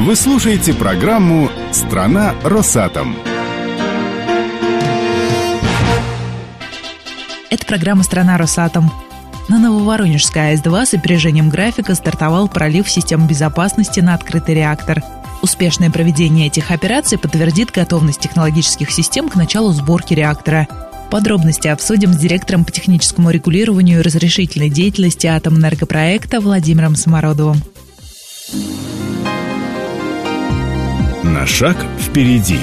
Вы слушаете программу «Страна Росатом». Это программа «Страна Росатом». На Нововоронежской АЭС-2 с опережением графика стартовал пролив систем безопасности на открытый реактор. Успешное проведение этих операций подтвердит готовность технологических систем к началу сборки реактора. Подробности обсудим с директором по техническому регулированию и разрешительной деятельности атомэнергопроекта Владимиром Самородовым. На шаг впереди.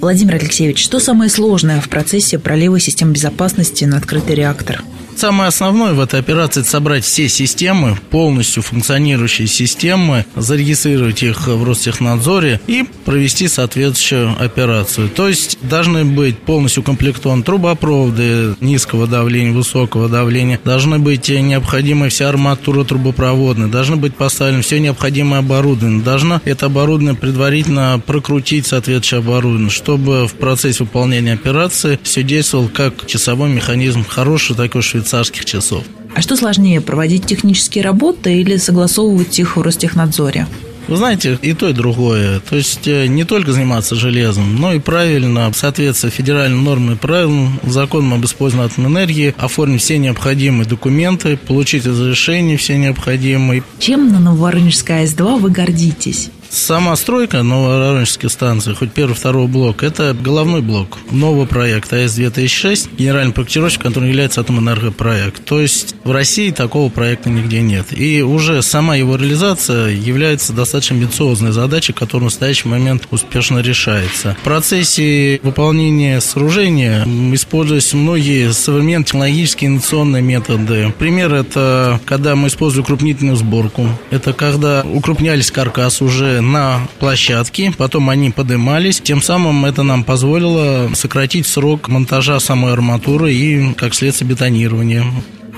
Владимир Алексеевич, что самое сложное в процессе пролива систем безопасности на открытый реактор? Самое основное в этой операции – это собрать все системы, полностью функционирующие системы, зарегистрировать их в Ростехнадзоре и провести соответствующую операцию. То есть должны быть полностью укомплектованы трубопроводы низкого давления, высокого давления, должны быть необходимая вся арматура трубопроводная, должны быть поставлены все необходимое оборудование, должно это оборудование предварительно прокрутить соответствующее оборудование, чтобы в процессе выполнения операции все действовало как часовой механизм, хороший такой швейцарский швейцарских часов. А что сложнее, проводить технические работы или согласовывать их в Ростехнадзоре? Вы знаете, и то, и другое. То есть э, не только заниматься железом, но и правильно, в соответствии с федеральным нормам и правилам, законом об использовании атомной энергии, оформить все необходимые документы, получить разрешение все необходимые. Чем на Нововоронежской АЭС-2 вы гордитесь? Сама стройка Нововоронежской станции, хоть первый, второй блок, это головной блок нового проекта АЭС-2006, генеральный проектировщик, который является Атомэнергопроект. То есть в России такого проекта нигде нет. И уже сама его реализация является достаточно амбициозной задачей, которая в настоящий момент успешно решается. В процессе выполнения сооружения используются многие современные технологические инновационные методы. Пример – это когда мы используем укрупнительную сборку. Это когда укрупнялись каркас уже на площадке, потом они поднимались. Тем самым это нам позволило сократить срок монтажа самой арматуры и, как следствие, бетонирования.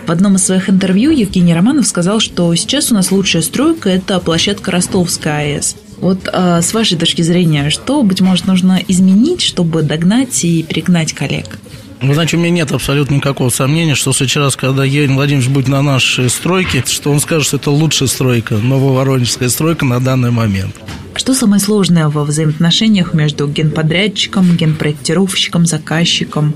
В одном из своих интервью Евгений Романов сказал, что сейчас у нас лучшая стройка – это площадка Ростовская АЭС. Вот а, с вашей точки зрения, что, быть может, нужно изменить, чтобы догнать и перегнать коллег? Вы знаете, у меня нет абсолютно никакого сомнения, что сейчас, когда Евгений Владимирович будет на нашей стройке, что он скажет, что это лучшая стройка, нововоронежская стройка на данный момент. Что самое сложное во взаимоотношениях между генподрядчиком, генпроектировщиком, заказчиком?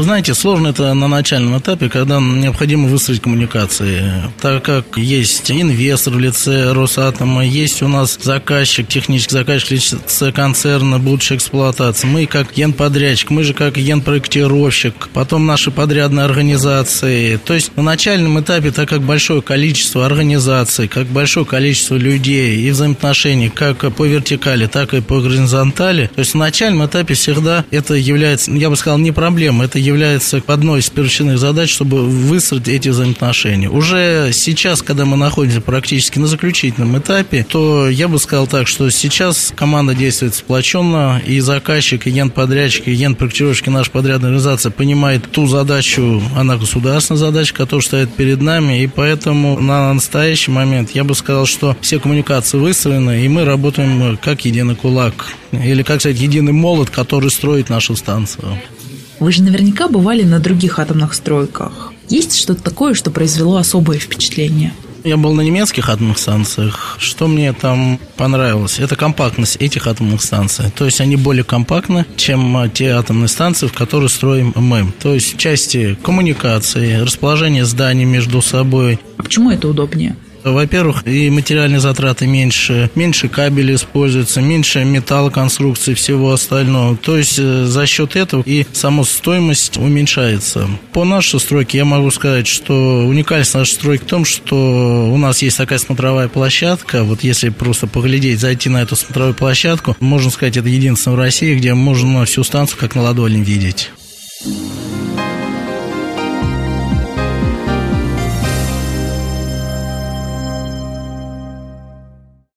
Вы знаете, сложно это на начальном этапе, когда необходимо выстроить коммуникации, так как есть инвестор в лице Росатома, есть у нас заказчик, технический заказчик в лице концерна будущей эксплуатации. Мы как генподрядчик, мы же как генпроектировщик, потом наши подрядные организации. То есть на начальном этапе, так как большое количество организаций, как большое количество людей и взаимоотношений, как по вертикали, так и по горизонтали, то есть на начальном этапе всегда это является, я бы сказал, не проблемой, это является одной из первичных задач, чтобы выстроить эти взаимоотношения. Уже сейчас, когда мы находимся практически на заключительном этапе, то я бы сказал так, что сейчас команда действует сплоченно, и заказчик, и генподрядчик, и генпроектировщик, и наша подрядная организация понимает ту задачу, она государственная задача, которая стоит перед нами, и поэтому на настоящий момент я бы сказал, что все коммуникации выстроены, и мы работаем как единый кулак, или, как сказать, единый молот, который строит нашу станцию. Вы же наверняка бывали на других атомных стройках. Есть что-то такое, что произвело особое впечатление? Я был на немецких атомных станциях. Что мне там понравилось? Это компактность этих атомных станций. То есть они более компактны, чем те атомные станции, в которые строим мы. То есть части коммуникации, расположения зданий между собой. А почему это удобнее? Во-первых, и материальные затраты меньше, меньше кабелей используется, меньше металлоконструкции, всего остального. То есть э, за счет этого и сама стоимость уменьшается. По нашей стройке я могу сказать, что уникальность нашей стройки в том, что у нас есть такая смотровая площадка. Вот если просто поглядеть, зайти на эту смотровую площадку, можно сказать, это единственное в России, где можно всю станцию как на ладони видеть.